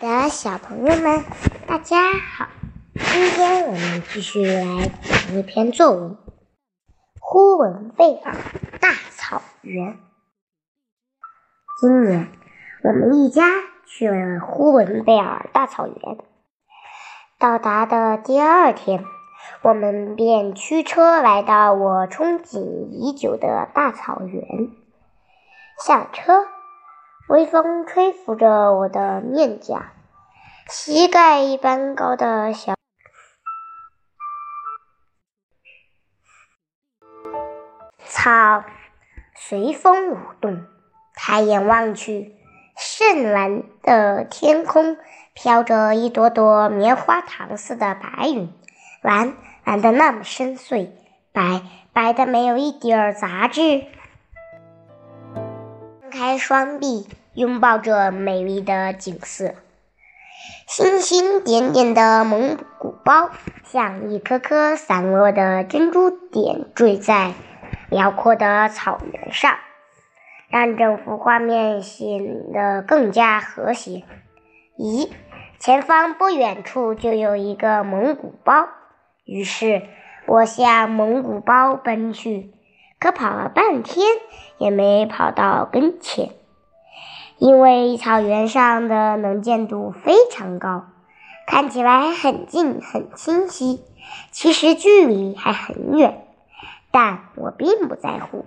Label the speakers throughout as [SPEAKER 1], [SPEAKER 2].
[SPEAKER 1] 的小朋友们，大家好！今天我们继续来讲一篇作文《呼伦贝尔大草原》。今年我们一家去了呼伦贝尔大草原。到达的第二天，我们便驱车来到我憧憬已久的大草原。下车。微风吹拂着我的面颊，膝盖一般高的小草随风舞动。抬眼望去，深蓝的天空飘着一朵朵棉花糖似的白云，蓝蓝的那么深邃，白白的没有一点儿杂质。开双臂。拥抱着美丽的景色，星星点点的蒙古包像一颗颗散落的珍珠点缀在辽阔的草原上，让整幅画面显得更加和谐。咦，前方不远处就有一个蒙古包，于是我向蒙古包奔去，可跑了半天也没跑到跟前。因为草原上的能见度非常高，看起来很近很清晰，其实距离还很远。但我并不在乎，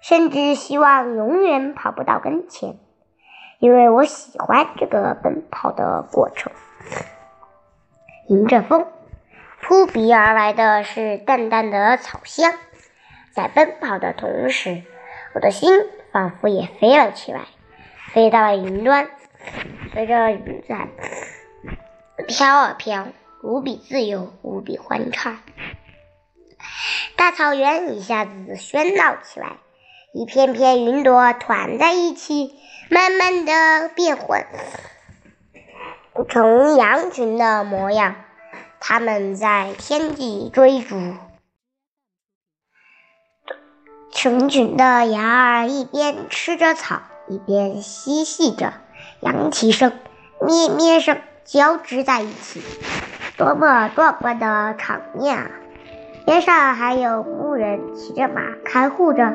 [SPEAKER 1] 甚至希望永远跑不到跟前，因为我喜欢这个奔跑的过程。迎着风，扑鼻而来的是淡淡的草香。在奔跑的同时，我的心仿佛也飞了起来。飞到了云端，随着云在飘啊飘，无比自由，无比欢畅。大草原一下子喧闹起来，一片片云朵团在一起，慢慢的变混成羊群的模样。它们在天际追逐，成群的羊儿一边吃着草。一边嬉戏着，扬起声、咩咩声交织在一起，多么壮观的场面啊！边上还有牧人骑着马看护着，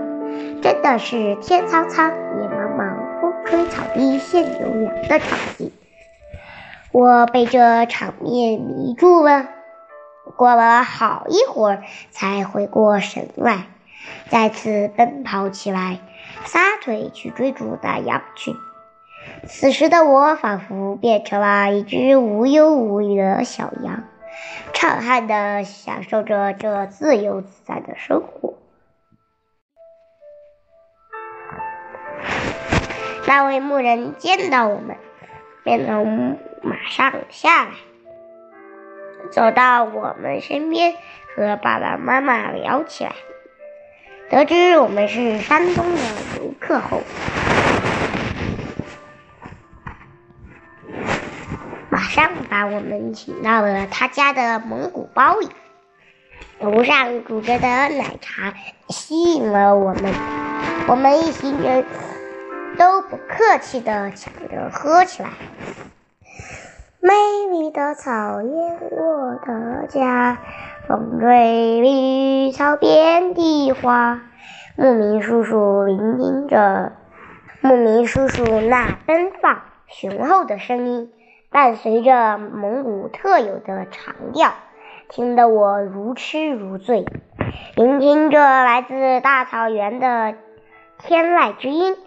[SPEAKER 1] 真的是天苍苍、野茫茫、风吹草低见牛羊的场景。我被这场面迷住了，过了好一会儿才回过神来，再次奔跑起来。撒腿去追逐那羊群。此时的我仿佛变成了一只无忧无虑的小羊，畅快地享受着这自由自在的生活。那位牧人见到我们，便从马上下来，走到我们身边，和爸爸妈妈聊起来。得知我们是山东的游客后，马上把我们请到了他家的蒙古包里。炉上煮着的奶茶吸引了我们，我们一行人都不客气的抢着喝起来。美丽的草原，我的家。风吹绿草遍地花，牧民叔叔聆听着，牧民叔叔那奔放雄厚的声音，伴随着蒙古特有的长调，听得我如痴如醉。聆听着来自大草原的天籁之音，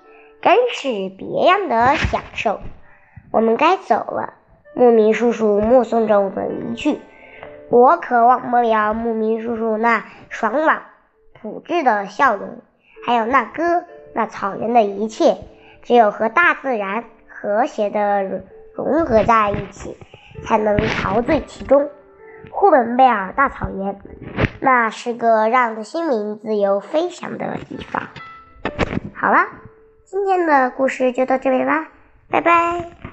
[SPEAKER 1] 真是别样的享受。我们该走了，牧民叔叔目送着我们离去。我可忘不了牧民叔叔那爽朗、朴质的笑容，还有那歌、那草原的一切。只有和大自然和谐的融合在一起，才能陶醉其中。呼伦贝尔大草原，那是个让心灵自由飞翔的地方。好了，今天的故事就到这里啦，拜拜。